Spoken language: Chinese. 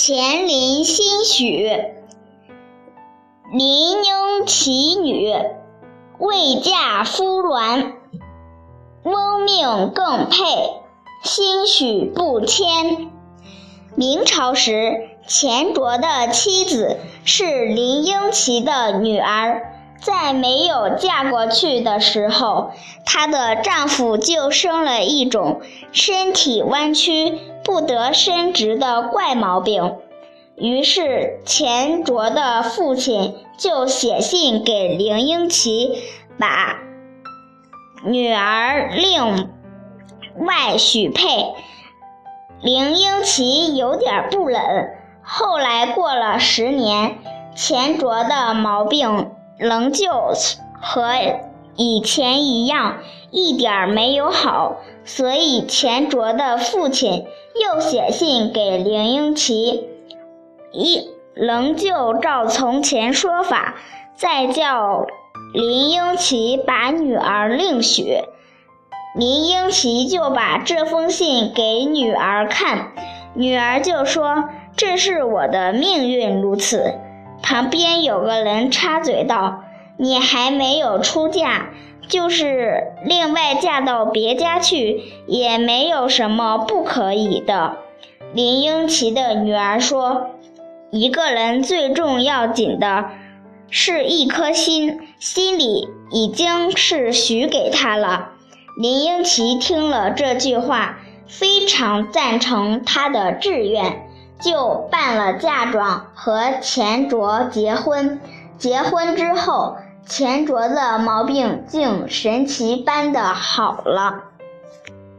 乾陵新许，林婴其女，未嫁夫鸾。翁命更配，兴许不迁。明朝时，钱卓的妻子是林婴齐的女儿，在没有嫁过去的时候，她的丈夫就生了一种身体弯曲。不得伸直的怪毛病，于是钱卓的父亲就写信给林英奇，把女儿另外许配。林英奇有点不忍。后来过了十年，钱卓的毛病仍旧和以前一样，一点儿没有好，所以钱卓的父亲。又写信给林英奇，一仍旧照从前说法，再叫林英奇把女儿另许。林英奇就把这封信给女儿看，女儿就说：“这是我的命运如此。”旁边有个人插嘴道：“你还没有出嫁。”就是另外嫁到别家去，也没有什么不可以的。林英奇的女儿说：“一个人最重要紧的是一颗心，心里已经是许给他了。”林英奇听了这句话，非常赞成他的志愿，就办了嫁妆和钱卓结婚。结婚之后。钱卓的毛病竟神奇般的好了。